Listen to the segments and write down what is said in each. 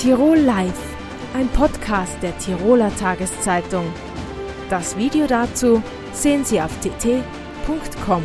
Tirol Live, ein Podcast der Tiroler Tageszeitung. Das Video dazu sehen Sie auf tt.com.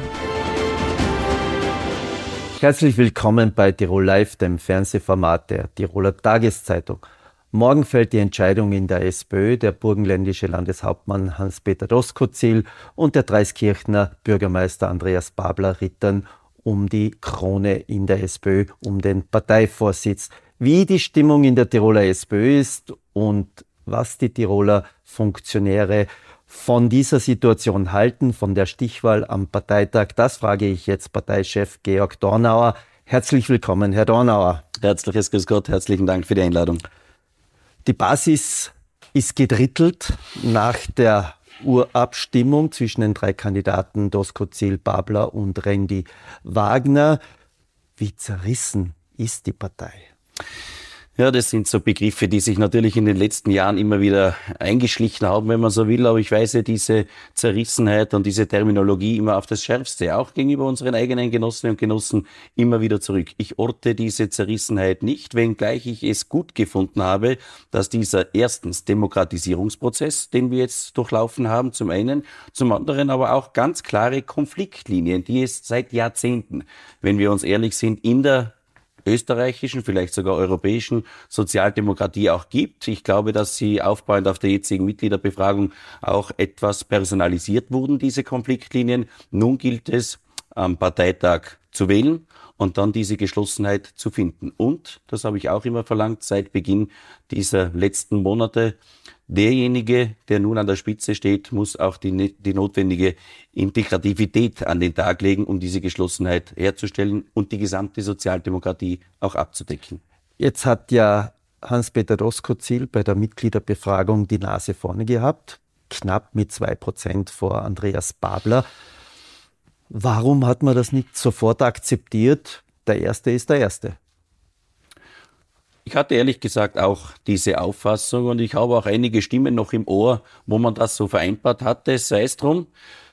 Herzlich willkommen bei Tirol Live, dem Fernsehformat der Tiroler Tageszeitung. Morgen fällt die Entscheidung in der SPÖ. Der burgenländische Landeshauptmann Hans-Peter Doskozil und der Dreiskirchner Bürgermeister Andreas Babler rittern um die Krone in der SPÖ, um den Parteivorsitz wie die Stimmung in der Tiroler SPÖ ist und was die Tiroler Funktionäre von dieser Situation halten, von der Stichwahl am Parteitag. Das frage ich jetzt Parteichef Georg Dornauer. Herzlich willkommen, Herr Dornauer. Herzliches Grüß Gott, herzlichen Dank für die Einladung. Die Basis ist gedrittelt nach der Urabstimmung zwischen den drei Kandidaten Dosko Ziel, Babler und Randy Wagner. Wie zerrissen ist die Partei? Ja, das sind so Begriffe, die sich natürlich in den letzten Jahren immer wieder eingeschlichen haben, wenn man so will. Aber ich weise diese Zerrissenheit und diese Terminologie immer auf das Schärfste, auch gegenüber unseren eigenen Genossinnen und Genossen, immer wieder zurück. Ich orte diese Zerrissenheit nicht, wenngleich ich es gut gefunden habe, dass dieser erstens Demokratisierungsprozess, den wir jetzt durchlaufen haben, zum einen, zum anderen aber auch ganz klare Konfliktlinien, die es seit Jahrzehnten, wenn wir uns ehrlich sind, in der österreichischen, vielleicht sogar europäischen Sozialdemokratie auch gibt. Ich glaube, dass sie aufbauend auf der jetzigen Mitgliederbefragung auch etwas personalisiert wurden, diese Konfliktlinien. Nun gilt es, am Parteitag zu wählen und dann diese Geschlossenheit zu finden. Und, das habe ich auch immer verlangt, seit Beginn dieser letzten Monate, derjenige, der nun an der Spitze steht, muss auch die, die notwendige Integrativität an den Tag legen, um diese Geschlossenheit herzustellen und die gesamte Sozialdemokratie auch abzudecken. Jetzt hat ja Hans-Peter Doskozil bei der Mitgliederbefragung die Nase vorne gehabt, knapp mit zwei Prozent vor Andreas Babler. Warum hat man das nicht sofort akzeptiert? Der Erste ist der Erste. Ich hatte ehrlich gesagt auch diese Auffassung und ich habe auch einige Stimmen noch im Ohr, wo man das so vereinbart hatte, sei es drum.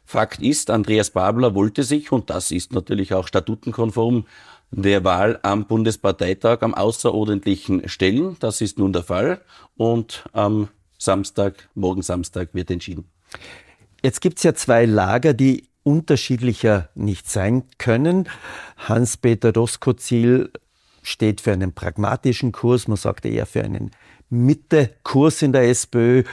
Fakt ist, Andreas Babler wollte sich, und das ist natürlich auch statutenkonform, der Wahl am Bundesparteitag am Außerordentlichen stellen. Das ist nun der Fall. Und am Samstag, morgen Samstag, wird entschieden. Jetzt gibt es ja zwei Lager, die unterschiedlicher nicht sein können. Hans-Peter Doskozil steht für einen pragmatischen Kurs, man sagt eher für einen Mitte-Kurs in der SPÖ.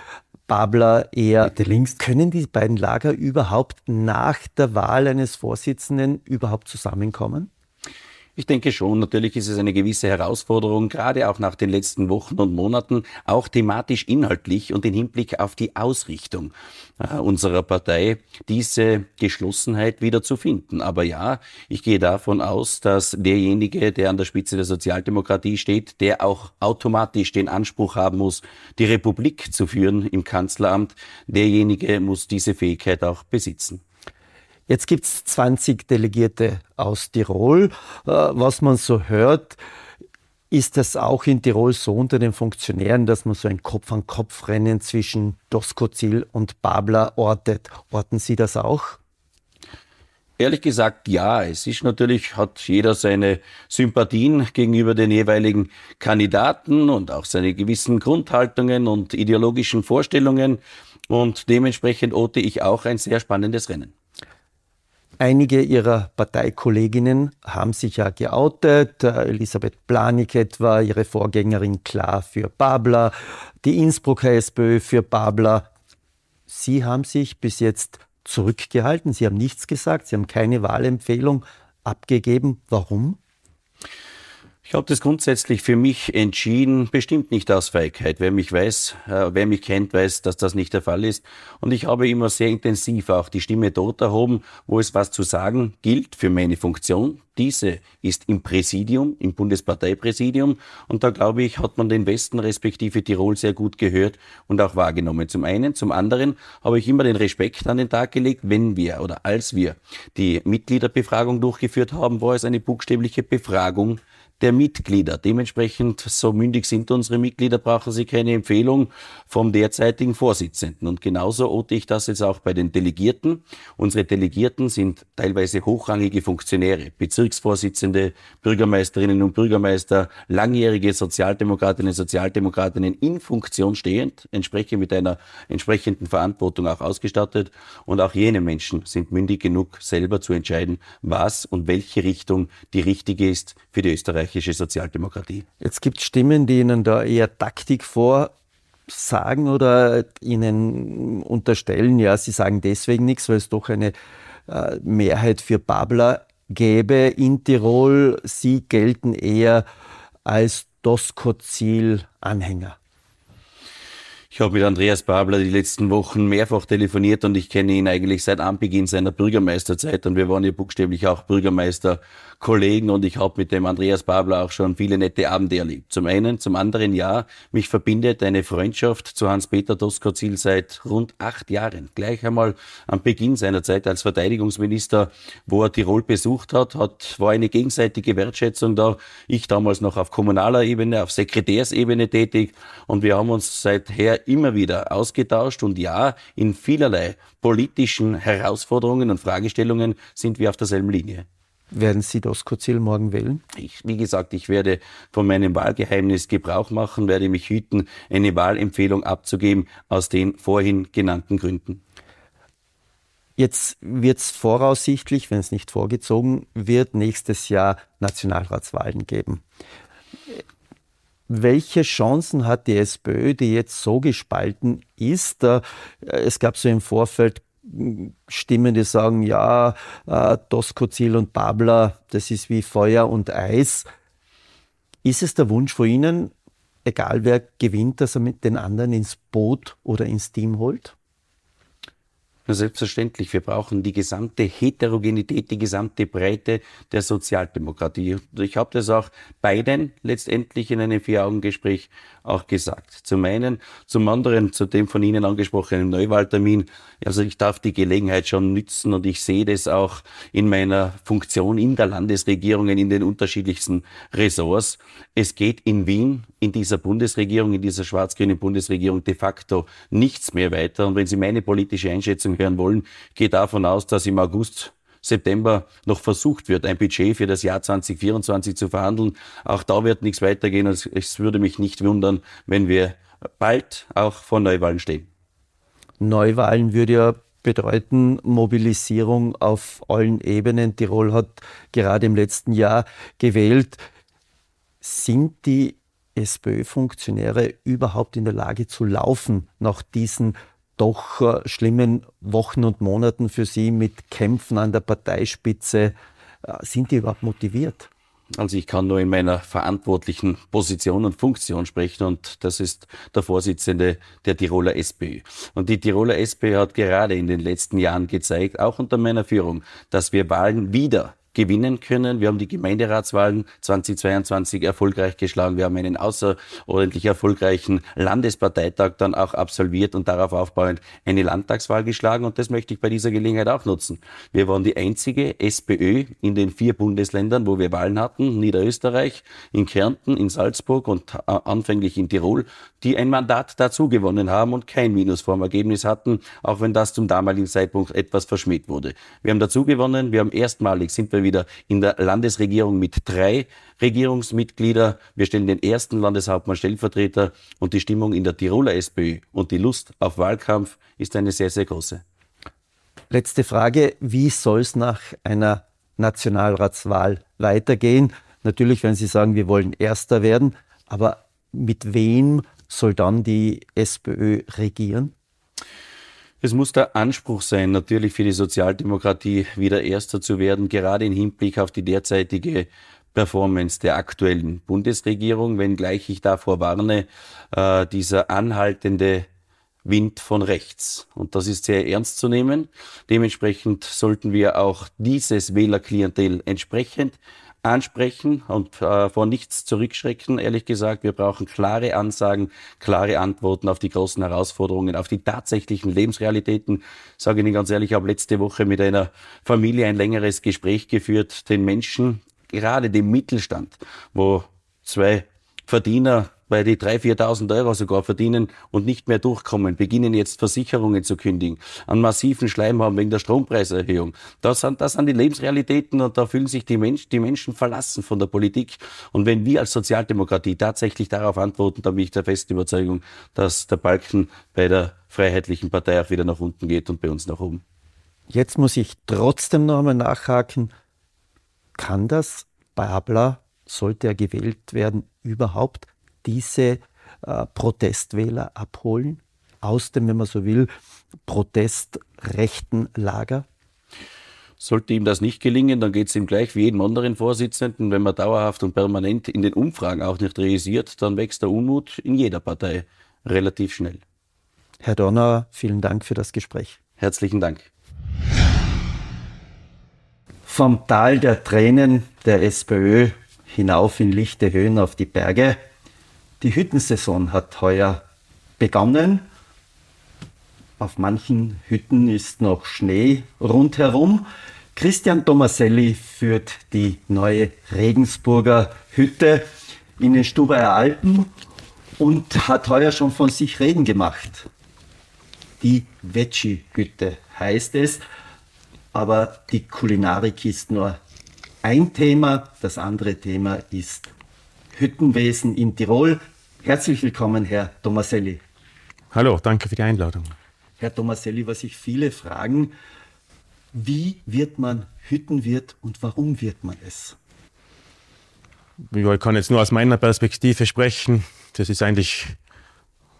Babler eher Mitte links. Können die beiden Lager überhaupt nach der Wahl eines Vorsitzenden überhaupt zusammenkommen? Ich denke schon, natürlich ist es eine gewisse Herausforderung, gerade auch nach den letzten Wochen und Monaten, auch thematisch inhaltlich und in Hinblick auf die Ausrichtung äh, unserer Partei, diese Geschlossenheit wieder zu finden. Aber ja, ich gehe davon aus, dass derjenige, der an der Spitze der Sozialdemokratie steht, der auch automatisch den Anspruch haben muss, die Republik zu führen im Kanzleramt, derjenige muss diese Fähigkeit auch besitzen. Jetzt gibt es 20 Delegierte aus Tirol. Äh, was man so hört, ist das auch in Tirol so unter den Funktionären, dass man so ein Kopf-an-Kopf-Rennen zwischen Doskozil und Babler ortet. Orten Sie das auch? Ehrlich gesagt, ja. Es ist natürlich, hat jeder seine Sympathien gegenüber den jeweiligen Kandidaten und auch seine gewissen Grundhaltungen und ideologischen Vorstellungen. Und dementsprechend orte ich auch ein sehr spannendes Rennen. Einige ihrer Parteikolleginnen haben sich ja geoutet. Elisabeth Planik etwa, ihre Vorgängerin klar für Babler, die Innsbrucker SPÖ für Babler. Sie haben sich bis jetzt zurückgehalten. Sie haben nichts gesagt. Sie haben keine Wahlempfehlung abgegeben. Warum? Ich habe das grundsätzlich für mich entschieden, bestimmt nicht aus Feigheit. Wer mich weiß, äh, wer mich kennt, weiß, dass das nicht der Fall ist. Und ich habe immer sehr intensiv auch die Stimme dort erhoben, wo es was zu sagen gilt für meine Funktion. Diese ist im Präsidium, im Bundesparteipräsidium. Und da glaube ich, hat man den Westen respektive Tirol sehr gut gehört und auch wahrgenommen. Zum einen. Zum anderen habe ich immer den Respekt an den Tag gelegt, wenn wir oder als wir die Mitgliederbefragung durchgeführt haben, war es eine buchstäbliche Befragung der Mitglieder. Dementsprechend, so mündig sind unsere Mitglieder, brauchen sie keine Empfehlung vom derzeitigen Vorsitzenden. Und genauso ote ich das jetzt auch bei den Delegierten. Unsere Delegierten sind teilweise hochrangige Funktionäre, Bezirksvorsitzende, Bürgermeisterinnen und Bürgermeister, langjährige Sozialdemokratinnen und Sozialdemokratinnen in Funktion stehend, entsprechend mit einer entsprechenden Verantwortung auch ausgestattet. Und auch jene Menschen sind mündig genug, selber zu entscheiden, was und welche Richtung die richtige ist für die österreichische Sozialdemokratie. Jetzt gibt es Stimmen, die Ihnen da eher Taktik vorsagen oder Ihnen unterstellen, ja, Sie sagen deswegen nichts, weil es doch eine äh, Mehrheit für Babler gäbe in Tirol. Sie gelten eher als Doskozil-Anhänger. Ich habe mit Andreas Babler die letzten Wochen mehrfach telefoniert und ich kenne ihn eigentlich seit Anbeginn seiner Bürgermeisterzeit und wir waren ja buchstäblich auch Bürgermeister Kollegen und ich habe mit dem Andreas Babler auch schon viele nette Abende erlebt. Zum einen, zum anderen ja, mich verbindet eine Freundschaft zu Hans-Peter Doskozil seit rund acht Jahren. Gleich einmal am Beginn seiner Zeit als Verteidigungsminister, wo er Tirol besucht hat, hat war eine gegenseitige Wertschätzung da. Ich damals noch auf kommunaler Ebene, auf Sekretärsebene tätig und wir haben uns seither immer wieder ausgetauscht und ja, in vielerlei politischen Herausforderungen und Fragestellungen sind wir auf derselben Linie. Werden Sie das Kozil morgen wählen? Ich, wie gesagt, ich werde von meinem Wahlgeheimnis Gebrauch machen, werde mich hüten, eine Wahlempfehlung abzugeben aus den vorhin genannten Gründen. Jetzt wird es voraussichtlich, wenn es nicht vorgezogen wird, nächstes Jahr Nationalratswahlen geben. Welche Chancen hat die SPÖ, die jetzt so gespalten ist? Es gab so im Vorfeld Stimmen, die sagen, ja, äh, Doskozil und Babler, das ist wie Feuer und Eis. Ist es der Wunsch von Ihnen, egal wer gewinnt, dass er mit den anderen ins Boot oder ins Team holt? Na selbstverständlich, wir brauchen die gesamte Heterogenität, die gesamte Breite der Sozialdemokratie. Ich habe das auch beiden letztendlich in einem Vier-Augen-Gespräch auch gesagt. Zum einen, zum anderen zu dem von Ihnen angesprochenen Neuwahltermin. Also ich darf die Gelegenheit schon nützen und ich sehe das auch in meiner Funktion in der Landesregierung in den unterschiedlichsten Ressorts. Es geht in Wien, in dieser Bundesregierung, in dieser schwarz-grünen Bundesregierung de facto nichts mehr weiter. Und wenn Sie meine politische Einschätzung hören wollen, gehe davon aus, dass im August September noch versucht wird, ein Budget für das Jahr 2024 zu verhandeln. Auch da wird nichts weitergehen es würde mich nicht wundern, wenn wir bald auch vor Neuwahlen stehen. Neuwahlen würde ja bedeuten Mobilisierung auf allen Ebenen. Tirol hat gerade im letzten Jahr gewählt. Sind die SPÖ-Funktionäre überhaupt in der Lage zu laufen nach diesen doch äh, schlimmen Wochen und Monaten für Sie mit Kämpfen an der Parteispitze. Äh, sind die überhaupt motiviert? Also ich kann nur in meiner verantwortlichen Position und Funktion sprechen und das ist der Vorsitzende der Tiroler SPÖ. Und die Tiroler SPÖ hat gerade in den letzten Jahren gezeigt, auch unter meiner Führung, dass wir Wahlen wieder gewinnen können. Wir haben die Gemeinderatswahlen 2022 erfolgreich geschlagen. Wir haben einen außerordentlich erfolgreichen Landesparteitag dann auch absolviert und darauf aufbauend eine Landtagswahl geschlagen. Und das möchte ich bei dieser Gelegenheit auch nutzen. Wir waren die einzige SPÖ in den vier Bundesländern, wo wir Wahlen hatten. Niederösterreich, in Kärnten, in Salzburg und äh, anfänglich in Tirol, die ein Mandat dazu gewonnen haben und kein Minusformergebnis hatten, auch wenn das zum damaligen Zeitpunkt etwas verschmäht wurde. Wir haben dazu gewonnen. Wir haben erstmalig sind wir wieder in der Landesregierung mit drei Regierungsmitgliedern. Wir stellen den ersten Landeshauptmann Stellvertreter und die Stimmung in der Tiroler SPÖ und die Lust auf Wahlkampf ist eine sehr, sehr große. Letzte Frage. Wie soll es nach einer Nationalratswahl weitergehen? Natürlich, wenn Sie sagen, wir wollen Erster werden, aber mit wem soll dann die SPÖ regieren? Es muss der Anspruch sein, natürlich für die Sozialdemokratie wieder Erster zu werden, gerade im Hinblick auf die derzeitige Performance der aktuellen Bundesregierung, wenngleich ich davor warne, äh, dieser anhaltende Wind von rechts. Und das ist sehr ernst zu nehmen. Dementsprechend sollten wir auch dieses Wählerklientel entsprechend ansprechen und äh, vor nichts zurückschrecken, ehrlich gesagt. Wir brauchen klare Ansagen, klare Antworten auf die großen Herausforderungen, auf die tatsächlichen Lebensrealitäten. Ich Ihnen ganz ehrlich, ich habe letzte Woche mit einer Familie ein längeres Gespräch geführt, den Menschen gerade dem Mittelstand, wo zwei Verdiener bei die 3.000, 4.000 Euro sogar verdienen und nicht mehr durchkommen, beginnen jetzt Versicherungen zu kündigen, einen massiven Schleim haben wegen der Strompreiserhöhung. Das sind, das sind die Lebensrealitäten und da fühlen sich die, Mensch, die Menschen verlassen von der Politik. Und wenn wir als Sozialdemokratie tatsächlich darauf antworten, dann bin ich der festen Überzeugung, dass der Balken bei der Freiheitlichen Partei auch wieder nach unten geht und bei uns nach oben. Jetzt muss ich trotzdem noch einmal nachhaken. Kann das Babler, sollte er gewählt werden, überhaupt diese äh, Protestwähler abholen aus dem, wenn man so will, protestrechten Lager? Sollte ihm das nicht gelingen, dann geht es ihm gleich wie jedem anderen Vorsitzenden. Wenn man dauerhaft und permanent in den Umfragen auch nicht realisiert, dann wächst der Unmut in jeder Partei relativ schnell. Herr Donauer, vielen Dank für das Gespräch. Herzlichen Dank. Vom Tal der Tränen der SPÖ hinauf in lichte Höhen auf die Berge die Hüttensaison hat heuer begonnen. Auf manchen Hütten ist noch Schnee rundherum. Christian Tomaselli führt die neue Regensburger Hütte in den Stubaier Alpen und hat heuer schon von sich reden gemacht. Die Veggie-Hütte heißt es, aber die Kulinarik ist nur ein Thema. Das andere Thema ist Hüttenwesen in Tirol. Herzlich willkommen, Herr Tomaselli. Hallo, danke für die Einladung. Herr Tomaselli, was sich viele fragen, wie wird man Hüttenwirt und warum wird man es? ich kann jetzt nur aus meiner Perspektive sprechen. Das ist eigentlich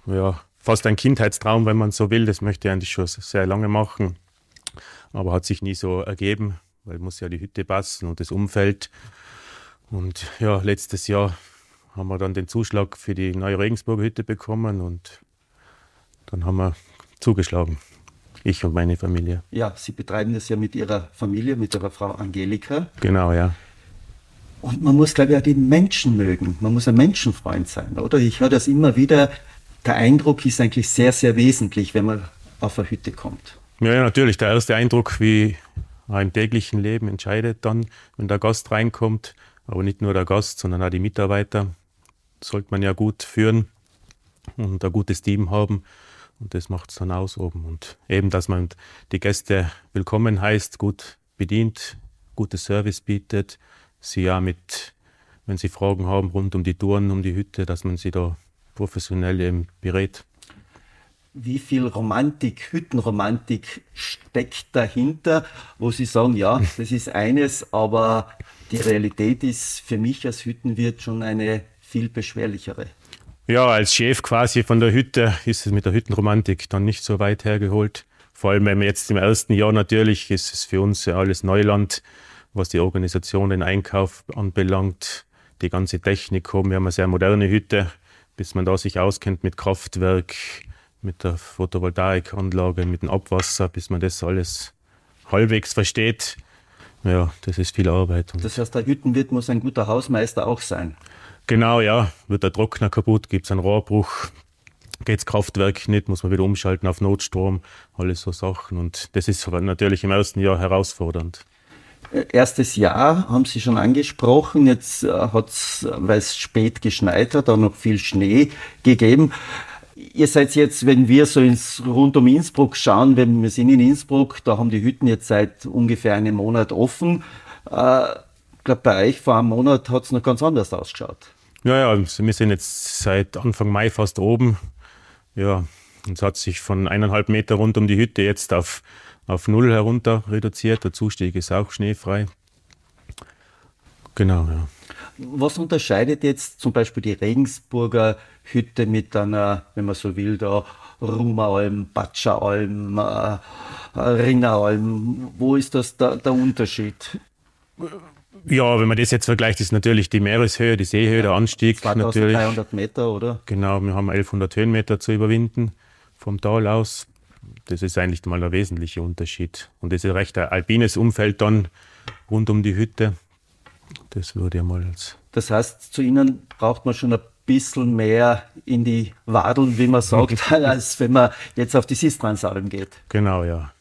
ja, fast ein Kindheitstraum, wenn man so will. Das möchte ich eigentlich schon sehr lange machen, aber hat sich nie so ergeben, weil muss ja die Hütte passen und das Umfeld. Und ja, letztes Jahr haben wir dann den Zuschlag für die neue Regensburger Hütte bekommen und dann haben wir zugeschlagen. Ich und meine Familie. Ja, Sie betreiben das ja mit Ihrer Familie, mit Ihrer Frau Angelika. Genau, ja. Und man muss, glaube ich, auch die Menschen mögen. Man muss ein Menschenfreund sein, oder? Ich höre das immer wieder. Der Eindruck ist eigentlich sehr, sehr wesentlich, wenn man auf eine Hütte kommt. Ja, ja natürlich. Der erste Eindruck, wie im täglichen Leben entscheidet dann, wenn der Gast reinkommt, aber nicht nur der Gast, sondern auch die Mitarbeiter sollte man ja gut führen und ein gutes Team haben. Und das macht es dann aus oben. Und eben, dass man die Gäste willkommen heißt, gut bedient, gutes Service bietet, sie ja mit, wenn sie Fragen haben rund um die Touren, um die Hütte, dass man sie da professionell berät. Wie viel Romantik, Hüttenromantik steckt dahinter, wo Sie sagen, ja, das ist eines, aber die Realität ist für mich als Hüttenwirt schon eine viel beschwerlichere. Ja, als Chef quasi von der Hütte ist es mit der Hüttenromantik dann nicht so weit hergeholt. Vor allem, wenn wir jetzt im ersten Jahr natürlich, ist es für uns alles Neuland, was die Organisation, den Einkauf anbelangt, die ganze Technik haben. Wir haben eine sehr moderne Hütte, bis man da sich auskennt mit Kraftwerk, mit der Photovoltaikanlage, mit dem Abwasser, bis man das alles halbwegs versteht. Ja, das ist viel Arbeit. Das heißt, der Hüttenwirt muss ein guter Hausmeister auch sein. Genau, ja. Wird der Trockner kaputt, gibt es einen Rohrbruch, geht das Kraftwerk nicht, muss man wieder umschalten auf Notstrom, alles so Sachen. Und das ist natürlich im ersten Jahr herausfordernd. Erstes Jahr haben Sie schon angesprochen. Jetzt äh, hat es, weil es spät geschneit hat, auch noch viel Schnee gegeben. Ihr seid jetzt, wenn wir so ins, rund um Innsbruck schauen, wenn wir sind in Innsbruck, da haben die Hütten jetzt seit ungefähr einem Monat offen. Äh, ich glaube, bei euch vor einem Monat hat es noch ganz anders ausgeschaut. Ja, ja, also wir sind jetzt seit Anfang Mai fast oben. Ja, es hat sich von eineinhalb Meter rund um die Hütte jetzt auf, auf null herunter reduziert. Der Zustieg ist auch schneefrei. Genau, ja. Was unterscheidet jetzt zum Beispiel die Regensburger Hütte mit einer, wenn man so will, da Rumeralm, Batscheralm, äh, Ringeralm? Wo ist das da, der Unterschied? Ja, wenn man das jetzt vergleicht, ist natürlich die Meereshöhe, die Seehöhe, ja, der Anstieg 2300 Meter, oder? Genau, wir haben 1100 Höhenmeter zu überwinden vom Tal aus. Das ist eigentlich mal der wesentliche Unterschied. Und das ist ein recht ein alpines Umfeld dann rund um die Hütte. Das würde ja mal als. Das heißt, zu Ihnen braucht man schon ein bisschen mehr in die Wadeln, wie man sagt, als wenn man jetzt auf die Sistransalm geht. Genau, ja.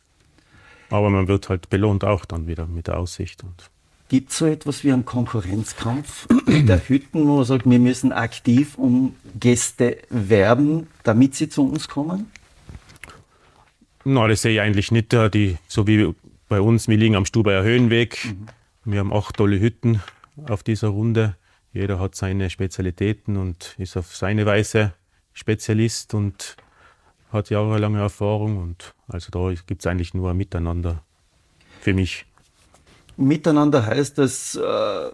Aber man wird halt belohnt auch dann wieder mit der Aussicht. Und Gibt es so etwas wie einen Konkurrenzkampf der Hütten, wo man sagt, wir müssen aktiv um Gäste werben, damit sie zu uns kommen? Na, das sehe ich eigentlich nicht. Die, so wie bei uns, wir liegen am Stubaier Höhenweg. Mhm. Wir haben acht tolle Hütten auf dieser Runde. Jeder hat seine Spezialitäten und ist auf seine Weise Spezialist und hat jahrelange Erfahrung. Und also da gibt es eigentlich nur ein Miteinander für mich. Miteinander heißt das, äh,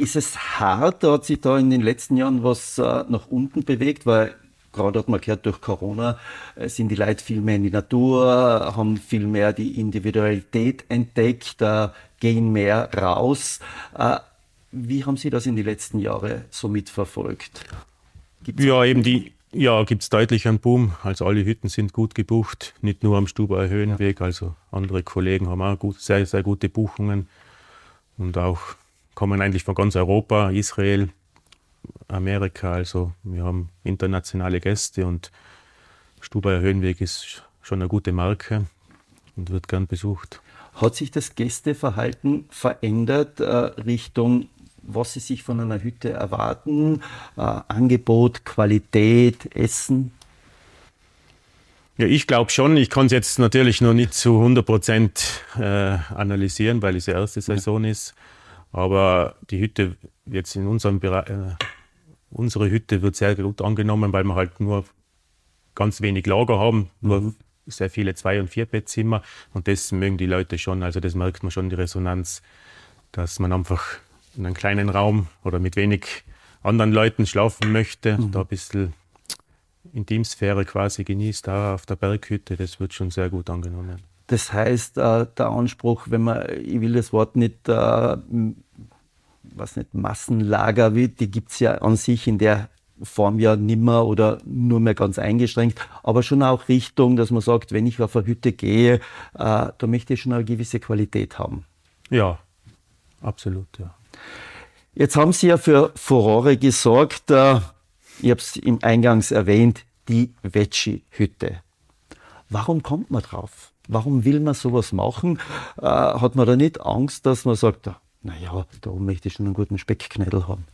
ist es hart? Hat sich da in den letzten Jahren was äh, nach unten bewegt? Weil gerade hat man gehört, durch Corona äh, sind die Leute viel mehr in die Natur, haben viel mehr die Individualität entdeckt, äh, gehen mehr raus. Äh, wie haben Sie das in den letzten Jahren so mitverfolgt? Gibt's ja, eben die, ja, gibt es deutlich einen Boom. Also alle Hütten sind gut gebucht, nicht nur am Stuber Höhenweg. Ja. Also andere Kollegen haben auch gut, sehr, sehr gute Buchungen und auch kommen eigentlich von ganz Europa, Israel, Amerika. Also wir haben internationale Gäste und Stubaier Höhenweg ist schon eine gute Marke und wird gern besucht. Hat sich das Gästeverhalten verändert äh, Richtung was Sie sich von einer Hütte erwarten, äh, Angebot, Qualität, Essen? Ja, ich glaube schon. Ich kann es jetzt natürlich noch nicht zu 100 Prozent äh, analysieren, weil es die erste Saison ja. ist. Aber die Hütte jetzt in unserem Bereich, äh, unsere Hütte wird sehr gut angenommen, weil wir halt nur ganz wenig Lager haben, nur mhm. Sehr viele Zwei- und Vierbettzimmer. Und das mögen die Leute schon. Also das merkt man schon, die Resonanz, dass man einfach in einem kleinen Raum oder mit wenig anderen Leuten schlafen möchte, mhm. da ein bisschen Intimsphäre quasi genießt, da auf der Berghütte, das wird schon sehr gut angenommen. Das heißt, äh, der Anspruch, wenn man, ich will das Wort nicht, äh, was nicht, Massenlager, wie, die gibt es ja an sich in der Form ja nimmer oder nur mehr ganz eingeschränkt, aber schon auch Richtung, dass man sagt, wenn ich auf eine Hütte gehe, äh, da möchte ich schon eine gewisse Qualität haben. Ja, absolut, ja. Jetzt haben Sie ja für Furore gesorgt. Äh, ich habe es im Eingangs erwähnt, die Veggie-Hütte. Warum kommt man drauf? Warum will man sowas machen? Äh, hat man da nicht Angst, dass man sagt, naja, da oben möchte ich schon einen guten Speckknödel haben?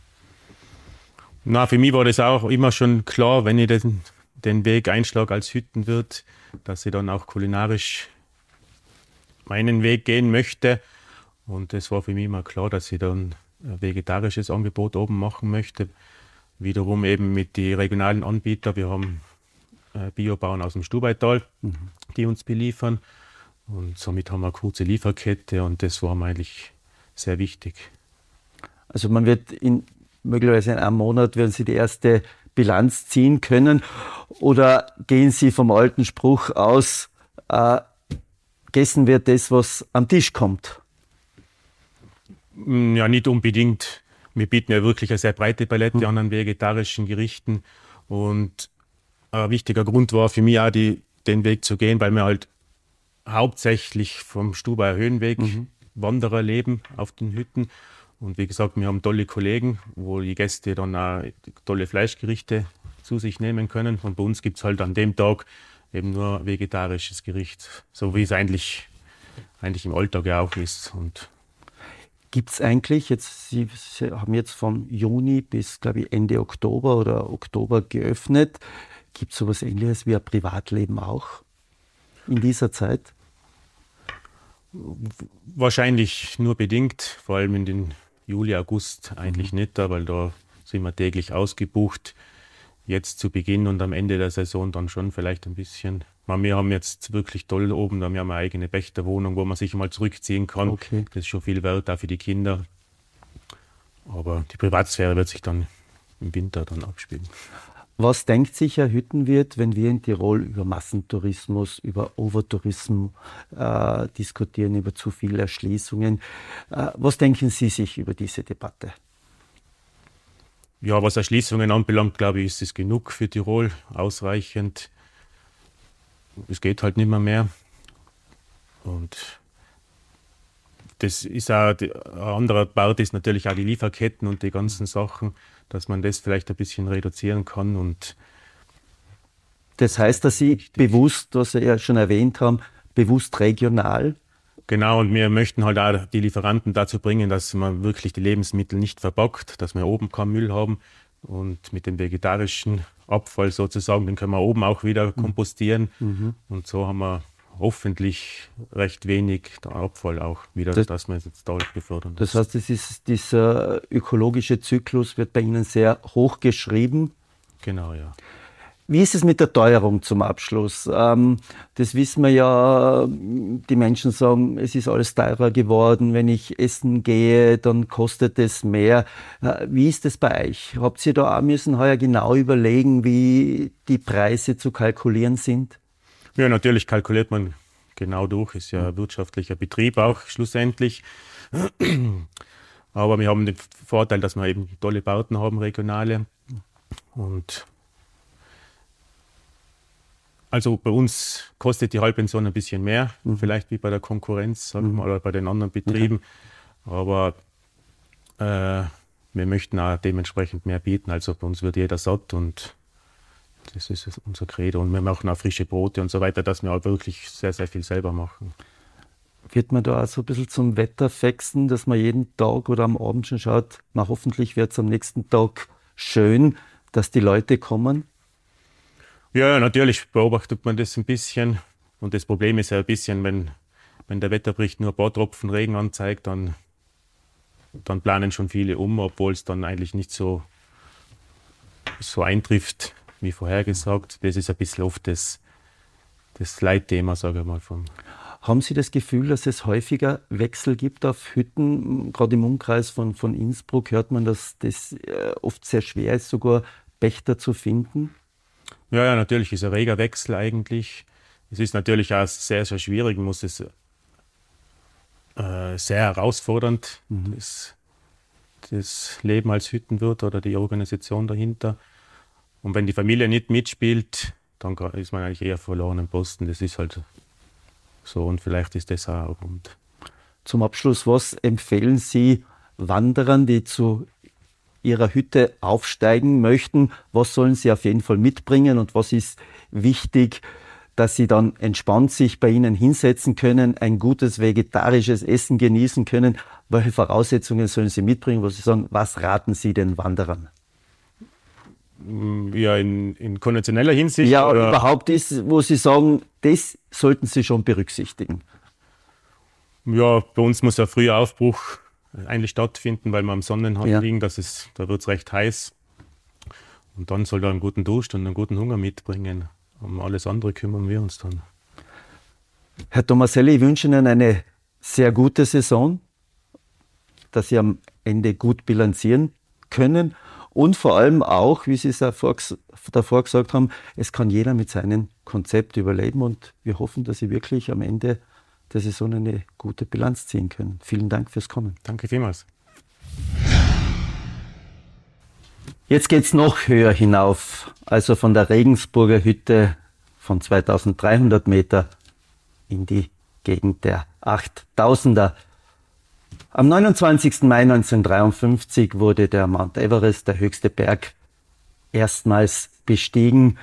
Na, für mich war das auch immer schon klar, wenn ich den, den Weg einschlage als Hüttenwirt, dass ich dann auch kulinarisch meinen Weg gehen möchte. Und es war für mich immer klar, dass ich dann ein vegetarisches Angebot oben machen möchte. Wiederum eben mit den regionalen Anbietern. Wir haben äh, Biobauern aus dem Stubaital, mhm. die uns beliefern. Und somit haben wir eine kurze Lieferkette und das war mir eigentlich sehr wichtig. Also man wird in möglicherweise in einem Monat werden Sie die erste Bilanz ziehen können oder gehen Sie vom alten Spruch aus, äh, gegessen wird das, was am Tisch kommt? Mm, ja, nicht unbedingt. Wir bieten ja wirklich eine sehr breite Palette mhm. an vegetarischen Gerichten. Und ein wichtiger Grund war für mich auch, die, den Weg zu gehen, weil wir halt hauptsächlich vom Stubaier Höhenweg mhm. Wanderer leben auf den Hütten. Und wie gesagt, wir haben tolle Kollegen, wo die Gäste dann auch tolle Fleischgerichte zu sich nehmen können. Und bei uns gibt es halt an dem Tag eben nur vegetarisches Gericht, so wie es eigentlich, eigentlich im Alltag ja auch ist. Und Gibt es eigentlich, jetzt, Sie, Sie, haben jetzt vom Juni bis, glaube ich, Ende Oktober oder Oktober geöffnet. Gibt es sowas ähnliches wie ein Privatleben auch in dieser Zeit? Wahrscheinlich nur bedingt, vor allem in den Juli, August eigentlich mhm. nicht, weil da sind wir täglich ausgebucht. Jetzt zu Beginn und am Ende der Saison dann schon vielleicht ein bisschen wir haben jetzt wirklich toll oben, wir haben eine eigene Pächterwohnung, wo man sich mal zurückziehen kann. Okay. Das ist schon viel wert, auch für die Kinder. Aber die Privatsphäre wird sich dann im Winter dann abspielen. Was denkt sich Herr Hüttenwirt, wenn wir in Tirol über Massentourismus, über Overtourismus äh, diskutieren, über zu viele Erschließungen? Äh, was denken Sie sich über diese Debatte? Ja, was Erschließungen anbelangt, glaube ich, ist es genug für Tirol, ausreichend es geht halt nicht mehr mehr. Und das ist auch, ein anderer Part ist natürlich auch die Lieferketten und die ganzen Sachen, dass man das vielleicht ein bisschen reduzieren kann. Und das heißt, dass Sie bewusst, was Sie ja schon erwähnt haben, bewusst regional Genau, und wir möchten halt auch die Lieferanten dazu bringen, dass man wirklich die Lebensmittel nicht verbockt, dass wir oben keinen Müll haben. Und mit dem vegetarischen Abfall sozusagen, den können wir oben auch wieder mhm. kompostieren. Mhm. Und so haben wir hoffentlich recht wenig Abfall auch wieder, das, dass wir es jetzt dadurch befördern. Das heißt, das ist, dieser ökologische Zyklus wird bei Ihnen sehr hoch geschrieben. Genau, ja. Wie ist es mit der Teuerung zum Abschluss? Ähm, das wissen wir ja, die Menschen sagen, es ist alles teurer geworden. Wenn ich essen gehe, dann kostet es mehr. Äh, wie ist es bei euch? Habt ihr da auch müssen heuer genau überlegen, wie die Preise zu kalkulieren sind? Ja, natürlich kalkuliert man genau durch. Ist ja ein wirtschaftlicher Betrieb auch schlussendlich. Aber wir haben den Vorteil, dass wir eben tolle Bauten haben, regionale. Und also bei uns kostet die Halbpension ein bisschen mehr, mhm. vielleicht wie bei der Konkurrenz, sagen wir mhm. mal, oder bei den anderen Betrieben. Okay. Aber äh, wir möchten auch dementsprechend mehr bieten. Also bei uns wird jeder satt und das ist unser Credo. Und wir machen auch frische Brote und so weiter, dass wir auch wirklich sehr, sehr viel selber machen. Wird man da auch so ein bisschen zum Wetterfexen, dass man jeden Tag oder am Abend schon schaut, na hoffentlich wird es am nächsten Tag schön, dass die Leute kommen? Ja, natürlich beobachtet man das ein bisschen. Und das Problem ist ja ein bisschen, wenn, wenn der Wetterbericht nur ein paar Tropfen Regen anzeigt, dann, dann planen schon viele um, obwohl es dann eigentlich nicht so, so eintrifft, wie vorhergesagt. Das ist ein bisschen oft das, das Leitthema, sage ich mal. Vom Haben Sie das Gefühl, dass es häufiger Wechsel gibt auf Hütten? Gerade im Umkreis von, von Innsbruck hört man, dass das äh, oft sehr schwer ist, sogar Pächter zu finden. Ja, ja, natürlich ist ein reger Wechsel eigentlich. Es ist natürlich auch sehr, sehr schwierig, man muss es äh, sehr herausfordernd, mhm. das, das Leben als Hüttenwirt oder die Organisation dahinter. Und wenn die Familie nicht mitspielt, dann ist man eigentlich eher verloren im Posten. Das ist halt so und vielleicht ist das auch ein Grund. Zum Abschluss, was empfehlen Sie Wanderern, die zu ihrer Hütte aufsteigen möchten, was sollen sie auf jeden Fall mitbringen und was ist wichtig, dass sie dann entspannt sich bei ihnen hinsetzen können, ein gutes vegetarisches Essen genießen können. Welche Voraussetzungen sollen sie mitbringen, wo sie sagen, was raten sie den Wanderern? Ja, in, in konventioneller Hinsicht? Ja, oder? überhaupt ist, wo sie sagen, das sollten sie schon berücksichtigen. Ja, bei uns muss ein früher Aufbruch eigentlich stattfinden, weil wir am Sonnenhang ja. liegen. Das ist, da wird es recht heiß. Und dann soll er einen guten Durst und einen guten Hunger mitbringen. Um alles andere kümmern wir uns dann. Herr Tomaselli, ich wünsche Ihnen eine sehr gute Saison, dass Sie am Ende gut bilanzieren können und vor allem auch, wie Sie es davor gesagt haben, es kann jeder mit seinem Konzept überleben und wir hoffen, dass Sie wirklich am Ende der Saison eine gute Bilanz ziehen können. Vielen Dank fürs Kommen. Danke vielmals. Jetzt geht es noch höher hinauf, also von der Regensburger Hütte von 2300 Meter in die Gegend der 8000er. Am 29. Mai 1953 wurde der Mount Everest, der höchste Berg, erstmals bestiegen.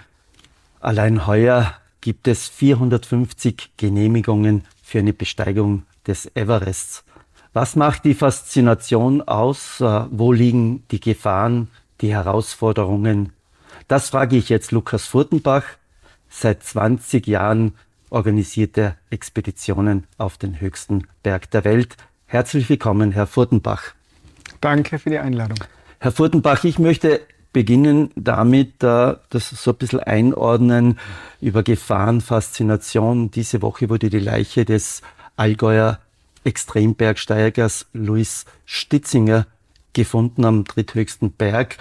Allein heuer gibt es 450 Genehmigungen für eine Besteigung des Everests. Was macht die Faszination aus? Äh, wo liegen die Gefahren, die Herausforderungen? Das frage ich jetzt Lukas Furtenbach. Seit 20 Jahren organisiert er Expeditionen auf den höchsten Berg der Welt. Herzlich willkommen, Herr Furtenbach. Danke für die Einladung. Herr Furtenbach, ich möchte beginnen damit, äh, das so ein bisschen einordnen über Gefahren, Faszination. Diese Woche wurde die Leiche des Allgäuer Extrembergsteigers Luis Stitzinger gefunden am dritthöchsten Berg.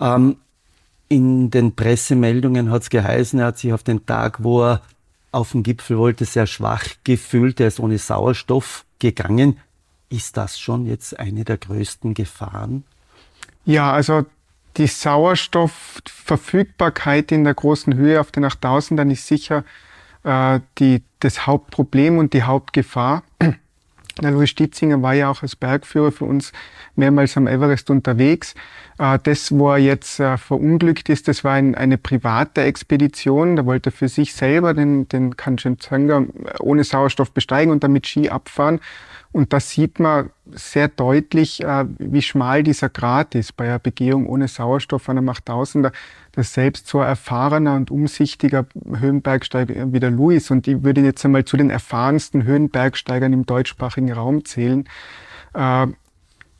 Ähm, in den Pressemeldungen hat es geheißen, er hat sich auf den Tag, wo er auf den Gipfel wollte, sehr schwach gefühlt. Er ist ohne Sauerstoff gegangen. Ist das schon jetzt eine der größten Gefahren? Ja, also die Sauerstoffverfügbarkeit in der großen Höhe auf den 8000ern ist sicher äh, die, das Hauptproblem und die Hauptgefahr. Der Louis Stitzinger war ja auch als Bergführer für uns mehrmals am Everest unterwegs. Äh, das, wo er jetzt äh, verunglückt ist, das war eine private Expedition. Da wollte er für sich selber den, den Kanchenjunga ohne Sauerstoff besteigen und damit Ski abfahren. Und da sieht man sehr deutlich, äh, wie schmal dieser Grat ist bei einer Begehung ohne Sauerstoff an einem 8000er. Das selbst so ein erfahrener und umsichtiger Höhenbergsteiger wie der Louis, und ich würde ihn jetzt einmal zu den erfahrensten Höhenbergsteigern im deutschsprachigen Raum zählen, äh,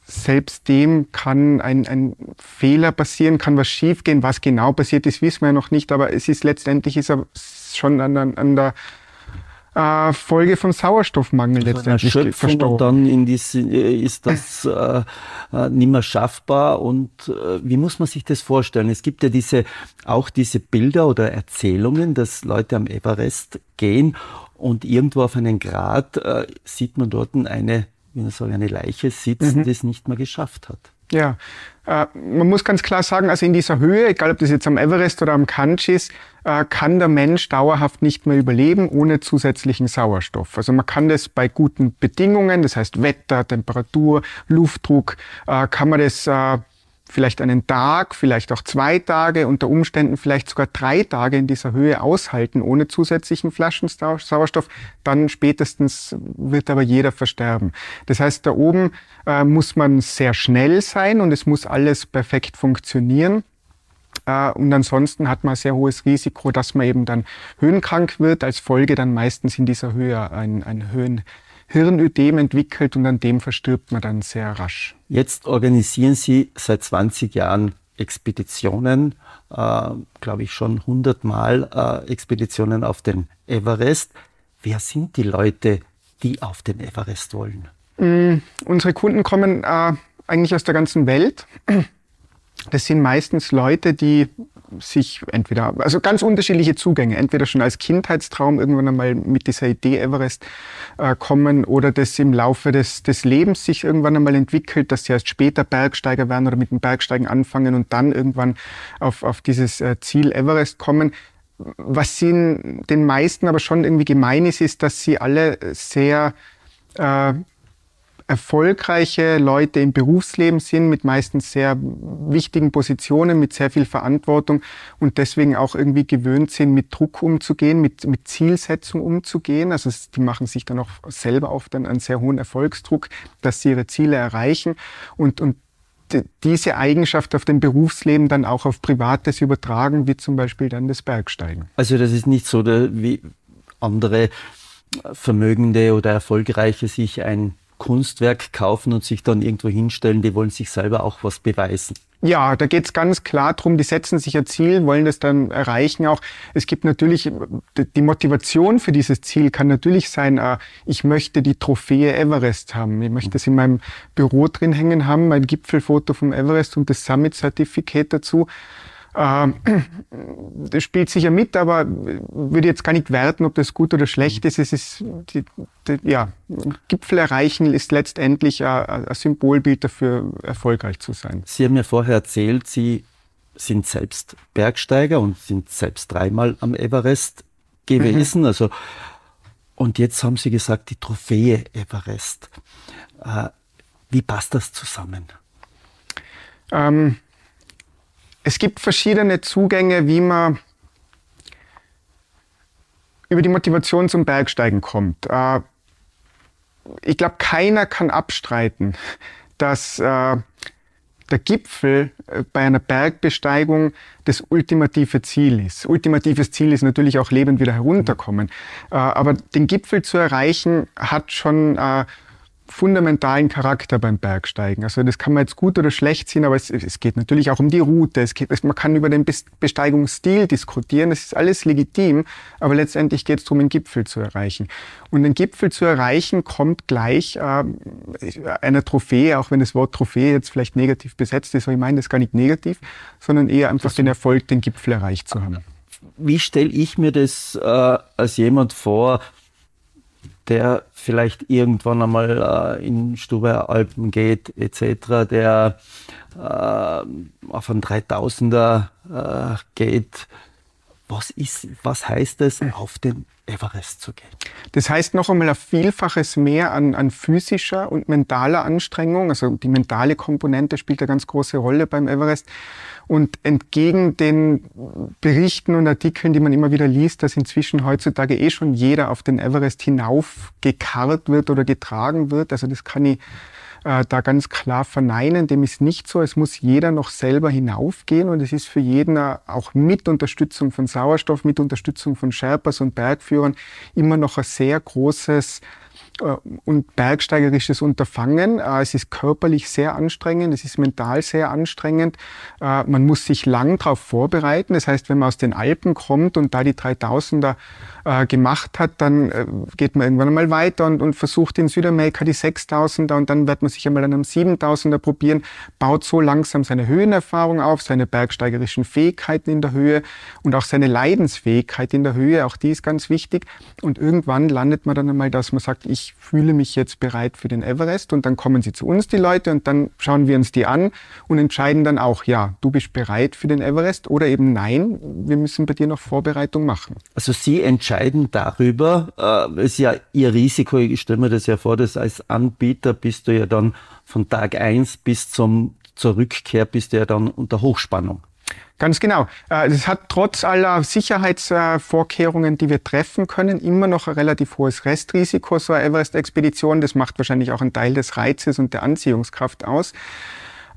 selbst dem kann ein, ein Fehler passieren, kann was schiefgehen. Was genau passiert ist, wissen wir ja noch nicht, aber es ist letztendlich ist er schon an, an der äh, Folge von Sauerstoffmangel also letztendlich verstorben. Und dann in diese, äh, ist das äh, äh, nicht mehr schaffbar. Und äh, wie muss man sich das vorstellen? Es gibt ja diese, auch diese Bilder oder Erzählungen, dass Leute am Everest gehen und irgendwo auf einen Grat äh, sieht man dort eine, wie man sagen, eine Leiche sitzen, mhm. die es nicht mehr geschafft hat. Ja, äh, man muss ganz klar sagen, also in dieser Höhe, egal ob das jetzt am Everest oder am Kanch ist, äh, kann der Mensch dauerhaft nicht mehr überleben ohne zusätzlichen Sauerstoff. Also man kann das bei guten Bedingungen, das heißt Wetter, Temperatur, Luftdruck, äh, kann man das äh, vielleicht einen Tag, vielleicht auch zwei Tage, unter Umständen vielleicht sogar drei Tage in dieser Höhe aushalten, ohne zusätzlichen Flaschensauerstoff, dann spätestens wird aber jeder versterben. Das heißt, da oben äh, muss man sehr schnell sein und es muss alles perfekt funktionieren. Äh, und ansonsten hat man sehr hohes Risiko, dass man eben dann höhenkrank wird, als Folge dann meistens in dieser Höhe ein, ein Höhen Hirnödem entwickelt und an dem verstirbt man dann sehr rasch. Jetzt organisieren Sie seit 20 Jahren Expeditionen, äh, glaube ich schon 100 Mal äh, Expeditionen auf den Everest. Wer sind die Leute, die auf den Everest wollen? Mm, unsere Kunden kommen äh, eigentlich aus der ganzen Welt. Das sind meistens Leute, die sich entweder, also ganz unterschiedliche Zugänge, entweder schon als Kindheitstraum irgendwann einmal mit dieser Idee Everest äh, kommen oder das im Laufe des, des Lebens sich irgendwann einmal entwickelt, dass sie erst später Bergsteiger werden oder mit dem Bergsteigen anfangen und dann irgendwann auf, auf dieses äh, Ziel Everest kommen. Was ihnen den meisten aber schon irgendwie gemein ist, ist, dass sie alle sehr äh, erfolgreiche Leute im Berufsleben sind, mit meistens sehr wichtigen Positionen, mit sehr viel Verantwortung und deswegen auch irgendwie gewöhnt sind, mit Druck umzugehen, mit, mit Zielsetzung umzugehen. Also die machen sich dann auch selber oft einen, einen sehr hohen Erfolgsdruck, dass sie ihre Ziele erreichen und, und diese Eigenschaft auf dem Berufsleben dann auch auf Privates übertragen, wie zum Beispiel dann das Bergsteigen. Also das ist nicht so, wie andere Vermögende oder Erfolgreiche sich ein Kunstwerk kaufen und sich dann irgendwo hinstellen, die wollen sich selber auch was beweisen. Ja, da geht's ganz klar drum. die setzen sich ein Ziel, wollen das dann erreichen auch. Es gibt natürlich, die Motivation für dieses Ziel kann natürlich sein, äh, ich möchte die Trophäe Everest haben. Ich möchte es in meinem Büro drin hängen haben, mein Gipfelfoto vom Everest und das Summit Certificate dazu. Ähm, das spielt sicher mit, aber würde jetzt gar nicht werten, ob das gut oder schlecht ist. Es ist, die, die, ja, Gipfel erreichen ist letztendlich ein, ein Symbolbild dafür, erfolgreich zu sein. Sie haben ja vorher erzählt, Sie sind selbst Bergsteiger und sind selbst dreimal am Everest gewesen. Mhm. Also, und jetzt haben Sie gesagt, die Trophäe Everest. Äh, wie passt das zusammen? Ähm, es gibt verschiedene Zugänge, wie man über die Motivation zum Bergsteigen kommt. Äh, ich glaube, keiner kann abstreiten, dass äh, der Gipfel äh, bei einer Bergbesteigung das ultimative Ziel ist. Ultimatives Ziel ist natürlich auch lebend wieder herunterkommen. Aber den Gipfel zu erreichen hat schon fundamentalen Charakter beim Bergsteigen. Also das kann man jetzt gut oder schlecht sehen, aber es, es geht natürlich auch um die Route. Es geht, man kann über den Besteigungsstil diskutieren. Das ist alles legitim, aber letztendlich geht es darum, einen Gipfel zu erreichen. Und einen Gipfel zu erreichen kommt gleich äh, einer Trophäe, auch wenn das Wort Trophäe jetzt vielleicht negativ besetzt ist. Aber ich meine das gar nicht negativ, sondern eher einfach das den Erfolg, den Gipfel erreicht zu haben. Wie stelle ich mir das äh, als jemand vor, der vielleicht irgendwann einmal äh, in Stube Alpen geht etc., der äh, auf einen 3000er äh, geht. Was, ist, was heißt es, auf den Everest zu gehen? Das heißt noch einmal ein Vielfaches mehr an, an physischer und mentaler Anstrengung. Also die mentale Komponente spielt eine ganz große Rolle beim Everest. Und entgegen den Berichten und Artikeln, die man immer wieder liest, dass inzwischen heutzutage eh schon jeder auf den Everest hinaufgekarrt wird oder getragen wird. Also das kann ich äh, da ganz klar verneinen. Dem ist nicht so. Es muss jeder noch selber hinaufgehen und es ist für jeden auch mit Unterstützung von Sauerstoff, mit Unterstützung von Sherpas und Bergführern immer noch ein sehr großes äh, und bergsteigerisches Unterfangen. Äh, es ist körperlich sehr anstrengend, es ist mental sehr anstrengend. Äh, man muss sich lang darauf vorbereiten. Das heißt, wenn man aus den Alpen kommt und da die 3000er gemacht hat, dann geht man irgendwann einmal weiter und, und versucht in Südamerika die 6000er und dann wird man sich einmal an einem 7000er probieren, baut so langsam seine Höhenerfahrung auf, seine bergsteigerischen Fähigkeiten in der Höhe und auch seine Leidensfähigkeit in der Höhe, auch die ist ganz wichtig. Und irgendwann landet man dann einmal, dass man sagt, ich ich fühle mich jetzt bereit für den Everest und dann kommen sie zu uns, die Leute, und dann schauen wir uns die an und entscheiden dann auch, ja, du bist bereit für den Everest oder eben nein, wir müssen bei dir noch Vorbereitung machen. Also Sie entscheiden darüber, äh, ist ja Ihr Risiko, ich stelle mir das ja vor, dass als Anbieter bist du ja dann von Tag eins bis zum, zur Rückkehr bist du ja dann unter Hochspannung. Ganz genau. Äh, es hat trotz aller Sicherheitsvorkehrungen, die wir treffen können, immer noch ein relativ hohes Restrisiko, so eine Everest-Expedition. Das macht wahrscheinlich auch einen Teil des Reizes und der Anziehungskraft aus.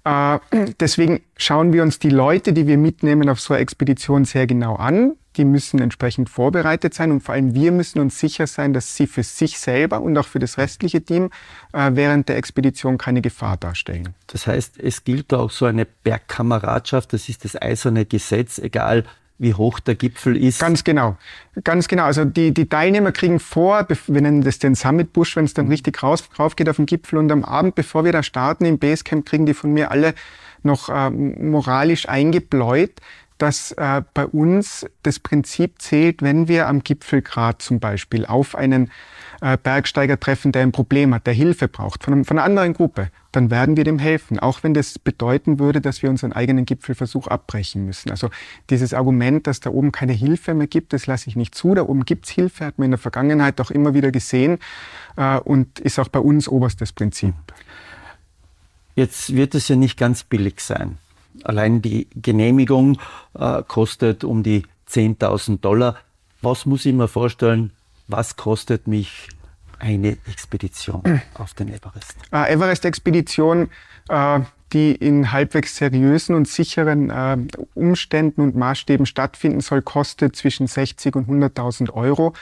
Äh, deswegen schauen wir uns die Leute, die wir mitnehmen auf so eine Expedition sehr genau an. Die müssen entsprechend vorbereitet sein und vor allem wir müssen uns sicher sein, dass sie für sich selber und auch für das restliche Team äh, während der Expedition keine Gefahr darstellen. Das heißt, es gilt auch so eine Bergkameradschaft, das ist das eiserne Gesetz, egal wie hoch der Gipfel ist. Ganz genau. Ganz genau. Also die, die Teilnehmer kriegen vor, wir nennen das den Summit Bush, wenn es dann richtig raus, rauf geht auf den Gipfel und am Abend, bevor wir da starten im Basecamp, kriegen die von mir alle noch äh, moralisch eingebläut, dass äh, bei uns das Prinzip zählt, wenn wir am Gipfelgrat zum Beispiel auf einen äh, Bergsteiger treffen, der ein Problem hat, der Hilfe braucht von, einem, von einer anderen Gruppe, dann werden wir dem helfen, auch wenn das bedeuten würde, dass wir unseren eigenen Gipfelversuch abbrechen müssen. Also dieses Argument, dass da oben keine Hilfe mehr gibt, das lasse ich nicht zu. Da oben gibt's Hilfe, hat man in der Vergangenheit auch immer wieder gesehen äh, und ist auch bei uns oberstes Prinzip. Jetzt wird es ja nicht ganz billig sein. Allein die Genehmigung äh, kostet um die 10.000 Dollar. Was muss ich mir vorstellen, was kostet mich eine Expedition auf den Everest? Äh, Everest-Expedition, äh, die in halbwegs seriösen und sicheren äh, Umständen und Maßstäben stattfinden soll, kostet zwischen 60 und 100.000 Euro.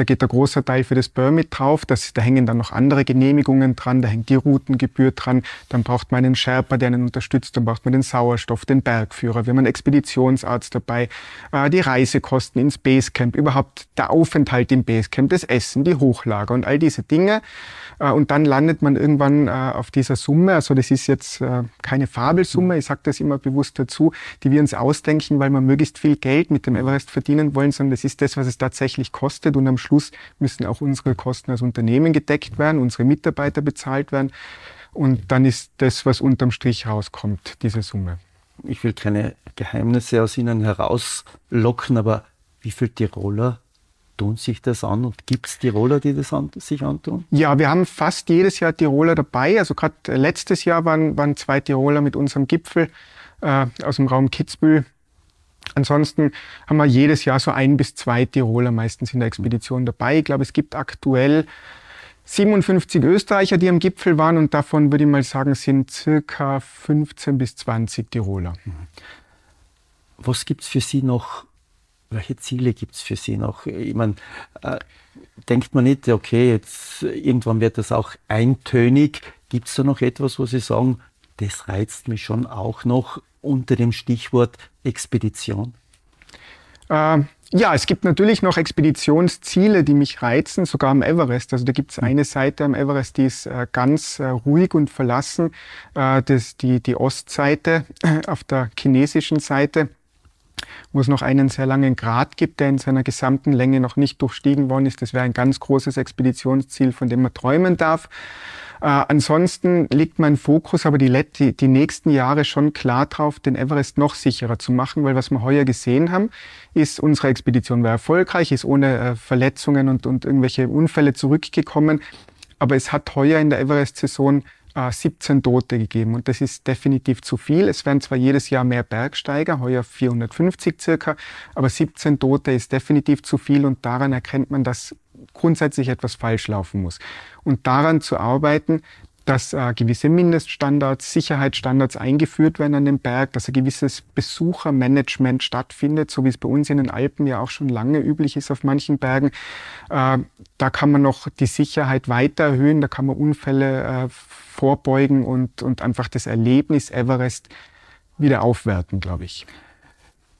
Da geht der große Teil für das Permit drauf. Das, da hängen dann noch andere Genehmigungen dran. Da hängt die Routengebühr dran. Dann braucht man einen Sherpa, der einen unterstützt. Dann braucht man den Sauerstoff, den Bergführer. Wir haben einen Expeditionsarzt dabei. Äh, die Reisekosten ins Basecamp. Überhaupt der Aufenthalt im Basecamp, das Essen, die Hochlager und all diese Dinge. Äh, und dann landet man irgendwann äh, auf dieser Summe. Also das ist jetzt äh, keine Fabelsumme. Ich sage das immer bewusst dazu, die wir uns ausdenken, weil wir möglichst viel Geld mit dem Everest verdienen wollen, sondern das ist das, was es tatsächlich kostet. Und am Schluss müssen auch unsere Kosten als Unternehmen gedeckt werden, unsere Mitarbeiter bezahlt werden. Und dann ist das, was unterm Strich rauskommt, diese Summe. Ich will keine Geheimnisse aus Ihnen herauslocken, aber wie viele Tiroler tun sich das an und gibt es Tiroler, die das an, sich antun? Ja, wir haben fast jedes Jahr Tiroler dabei. Also gerade letztes Jahr waren, waren zwei Tiroler mit unserem Gipfel äh, aus dem Raum Kitzbühel Ansonsten haben wir jedes Jahr so ein bis zwei Tiroler meistens in der Expedition dabei. Ich glaube, es gibt aktuell 57 Österreicher, die am Gipfel waren und davon würde ich mal sagen, sind circa 15 bis 20 Tiroler. Was gibt es für Sie noch? Welche Ziele gibt es für Sie noch? Ich meine, äh, denkt man nicht, okay, jetzt irgendwann wird das auch eintönig. Gibt es da noch etwas, wo Sie sagen, das reizt mich schon auch noch unter dem Stichwort Expedition? Äh, ja, es gibt natürlich noch Expeditionsziele, die mich reizen, sogar am Everest. Also da gibt es hm. eine Seite am Everest, die ist äh, ganz äh, ruhig und verlassen. Äh, das die, die Ostseite auf der chinesischen Seite. Wo es noch einen sehr langen Grat gibt, der in seiner gesamten Länge noch nicht durchstiegen worden ist. Das wäre ein ganz großes Expeditionsziel, von dem man träumen darf. Äh, ansonsten liegt mein Fokus aber die, die, die nächsten Jahre schon klar drauf, den Everest noch sicherer zu machen, weil was wir heuer gesehen haben, ist, unsere Expedition war erfolgreich, ist ohne äh, Verletzungen und, und irgendwelche Unfälle zurückgekommen. Aber es hat heuer in der Everest-Saison 17 äh, Tote gegeben und das ist definitiv zu viel. Es werden zwar jedes Jahr mehr Bergsteiger, heuer 450 circa, aber 17 Tote ist definitiv zu viel und daran erkennt man, dass grundsätzlich etwas falsch laufen muss. Und daran zu arbeiten, dass äh, gewisse Mindeststandards, Sicherheitsstandards eingeführt werden an dem Berg, dass ein gewisses Besuchermanagement stattfindet, so wie es bei uns in den Alpen ja auch schon lange üblich ist auf manchen Bergen. Äh, da kann man noch die Sicherheit weiter erhöhen, da kann man Unfälle äh, vorbeugen und, und einfach das Erlebnis Everest wieder aufwerten, glaube ich.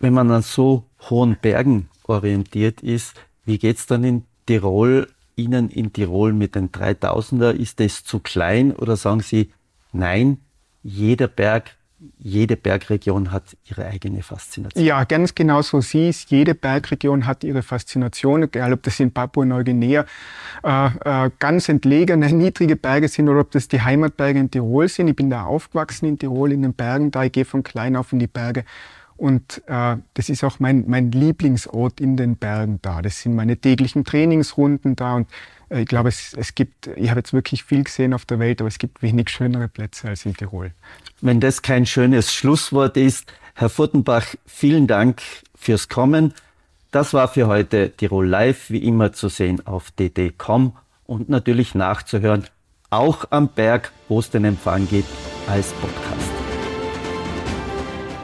Wenn man an so hohen Bergen orientiert ist, wie geht es dann in Tirol, Ihnen in Tirol mit den 3000er, ist das zu klein oder sagen Sie, nein, jeder Berg, jede Bergregion hat ihre eigene Faszination? Ja, ganz genau so sie ist. Jede Bergregion hat ihre Faszination, egal ob das in Papua-Neuguinea äh, äh, ganz entlegene, niedrige Berge sind oder ob das die Heimatberge in Tirol sind. Ich bin da aufgewachsen in Tirol, in den Bergen da. Ich gehe von klein auf in die Berge und äh, das ist auch mein, mein Lieblingsort in den Bergen da. Das sind meine täglichen Trainingsrunden da. Und äh, ich glaube, es, es gibt, ich habe jetzt wirklich viel gesehen auf der Welt, aber es gibt wenig schönere Plätze als in Tirol. Wenn das kein schönes Schlusswort ist, Herr Furtenbach, vielen Dank fürs Kommen. Das war für heute Tirol Live, wie immer zu sehen auf dd.com und natürlich nachzuhören, auch am Berg, wo es den Empfang gibt, als Podcast.